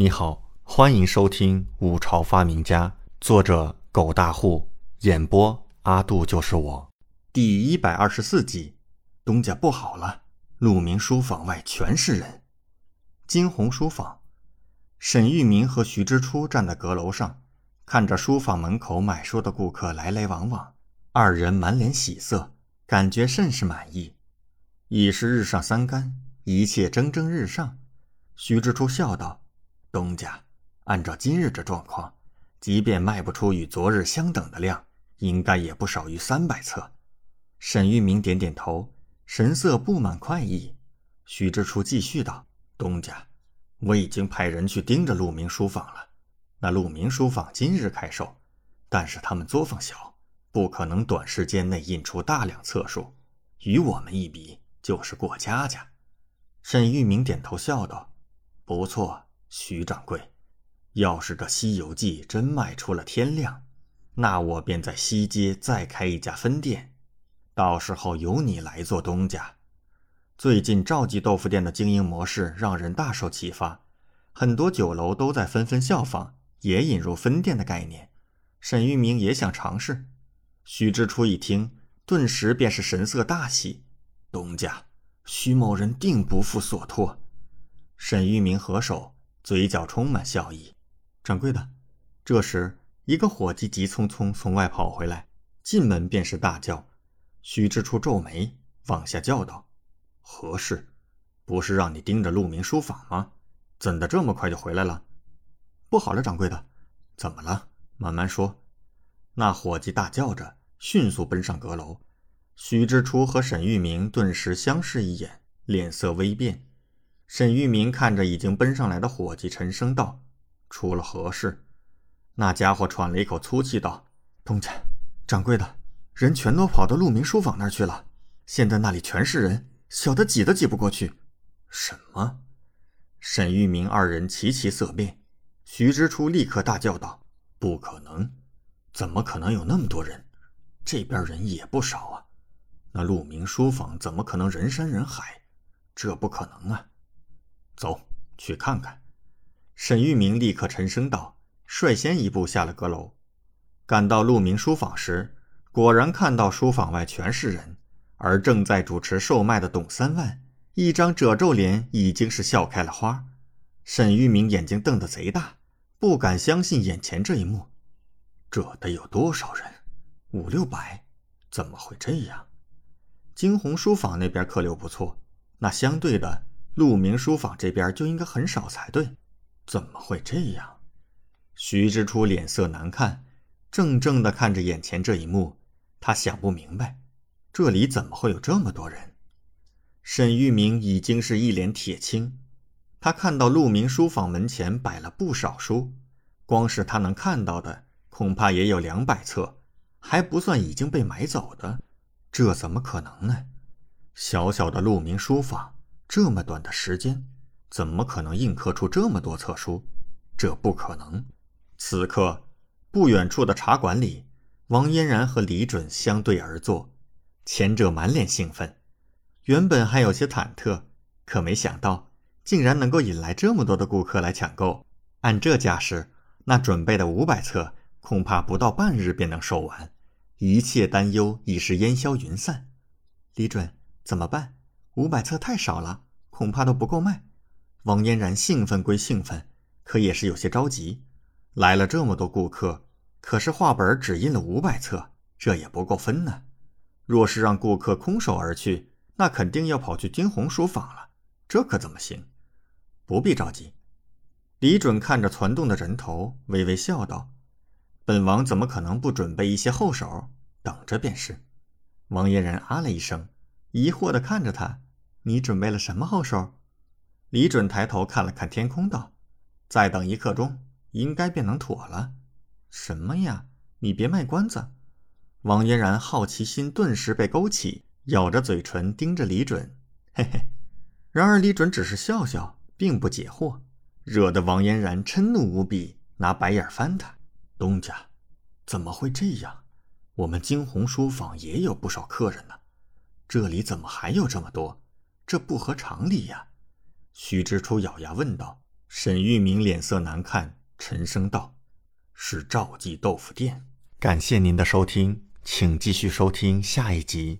你好，欢迎收听《五朝发明家》，作者狗大户，演播阿杜就是我，第一百二十四集。东家不好了，鹿鸣书房外全是人。金鸿书房，沈玉明和徐之初站在阁楼上，看着书房门口买书的顾客来来往往，二人满脸喜色，感觉甚是满意。已是日上三竿，一切蒸蒸日上。徐之初笑道。东家，按照今日这状况，即便卖不出与昨日相等的量，应该也不少于三百册。沈玉明点点头，神色布满快意。徐之初继续道：“东家，我已经派人去盯着鹿鸣书坊了。那鹿鸣书坊今日开售，但是他们作坊小，不可能短时间内印出大量册数，与我们一比，就是过家家。”沈玉明点头笑道：“不错。”徐掌柜，要是这《西游记》真卖出了天量，那我便在西街再开一家分店，到时候由你来做东家。最近赵记豆腐店的经营模式让人大受启发，很多酒楼都在纷纷效仿，也引入分店的概念。沈玉明也想尝试。徐之初一听，顿时便是神色大喜：“东家，徐某人定不负所托。”沈玉明合手。嘴角充满笑意，掌柜的。这时，一个伙计急匆匆从外跑回来，进门便是大叫。徐之初皱眉，往下叫道：“何事？不是让你盯着鹿鸣书房吗？怎的这么快就回来了？”不好了，掌柜的，怎么了？慢慢说。那伙计大叫着，迅速奔上阁楼。徐之初和沈玉明顿时相视一眼，脸色微变。沈玉明看着已经奔上来的伙计，沉声道：“出了何事？”那家伙喘了一口粗气道：“东家，掌柜的，人全都跑到鹿鸣书坊那儿去了。现在那里全是人，小的挤都挤不过去。”什么？沈玉明二人齐齐色变。徐之初立刻大叫道：“不可能！怎么可能有那么多人？这边人也不少啊。那鹿鸣书坊怎么可能人山人海？这不可能啊！”走去看看，沈玉明立刻沉声道，率先一步下了阁楼。赶到鹿鸣书坊时，果然看到书坊外全是人，而正在主持售卖的董三万，一张褶皱脸已经是笑开了花。沈玉明眼睛瞪得贼大，不敢相信眼前这一幕。这得有多少人？五六百？怎么会这样？惊鸿书坊那边客流不错，那相对的。鹿鸣书坊这边就应该很少才对，怎么会这样？徐之初脸色难看，怔怔地看着眼前这一幕，他想不明白，这里怎么会有这么多人？沈玉明已经是一脸铁青，他看到鹿鸣书坊门前摆了不少书，光是他能看到的，恐怕也有两百册，还不算已经被买走的，这怎么可能呢？小小的鹿鸣书坊。这么短的时间，怎么可能印刻出这么多册书？这不可能。此刻，不远处的茶馆里，王嫣然和李准相对而坐，前者满脸兴奋，原本还有些忐忑，可没想到竟然能够引来这么多的顾客来抢购。按这架势，那准备的五百册恐怕不到半日便能售完，一切担忧已是烟消云散。李准，怎么办？五百册太少了，恐怕都不够卖。王嫣然兴奋归兴奋，可也是有些着急。来了这么多顾客，可是画本只印了五百册，这也不够分呢。若是让顾客空手而去，那肯定要跑去金鸿书坊了，这可怎么行？不必着急。李准看着攒动的人头，微微笑道：“本王怎么可能不准备一些后手？等着便是。”王嫣然啊了一声。疑惑地看着他，你准备了什么后手？李准抬头看了看天空，道：“再等一刻钟，应该便能妥了。”什么呀？你别卖关子！王嫣然好奇心顿时被勾起，咬着嘴唇盯着李准，嘿嘿。然而李准只是笑笑，并不解惑，惹得王嫣然嗔怒无比，拿白眼翻他。东家，怎么会这样？我们惊鸿书坊也有不少客人呢。这里怎么还有这么多？这不合常理呀！徐之初咬牙问道：“沈玉明脸色难看，沉声道：“是赵记豆腐店。”感谢您的收听，请继续收听下一集。